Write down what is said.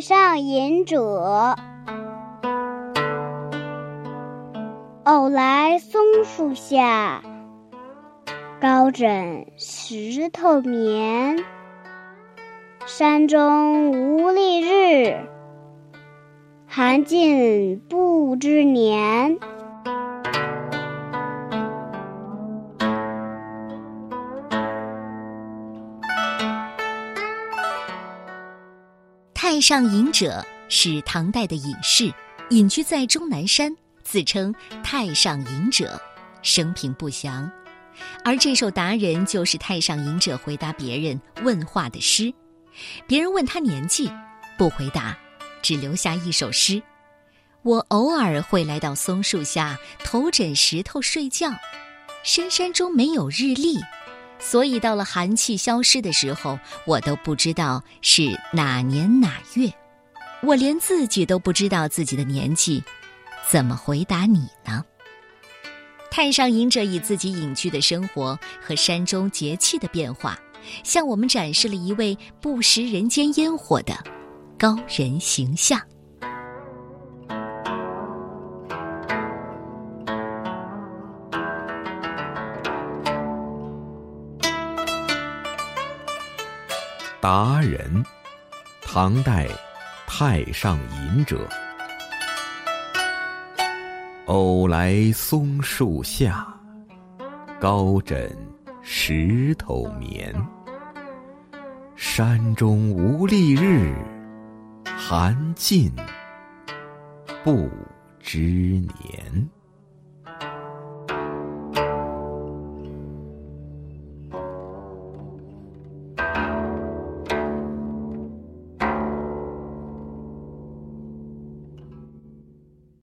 上隐者，偶来松树下，高枕石头眠。山中无历日，寒尽不知年。太上隐者是唐代的隐士，隐居在终南山，自称太上隐者，生平不详。而这首达人就是太上隐者回答别人问话的诗。别人问他年纪，不回答，只留下一首诗：我偶尔会来到松树下，头枕石头睡觉。深山中没有日历。所以到了寒气消失的时候，我都不知道是哪年哪月，我连自己都不知道自己的年纪，怎么回答你呢？太上隐者以自己隐居的生活和山中节气的变化，向我们展示了一位不食人间烟火的高人形象。达人，唐代太上隐者。偶来松树下，高枕石头眠。山中无历日，寒尽不知年。